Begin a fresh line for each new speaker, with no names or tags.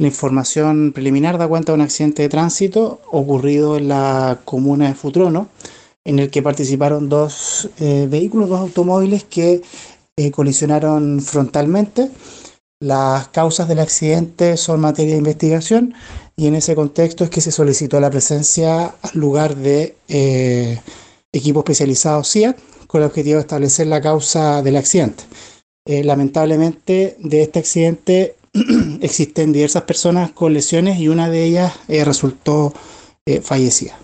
La información preliminar da cuenta de un accidente de tránsito ocurrido en la comuna de Futrono, en el que participaron dos eh, vehículos, dos automóviles que eh, colisionaron frontalmente. Las causas del accidente son materia de investigación y en ese contexto es que se solicitó la presencia al lugar de eh, equipo especializado CIA con el objetivo de establecer la causa del accidente. lamentablemente de este accidente existen diversas personas con lesiones y una de ellas eh, resultó eh, fallecida.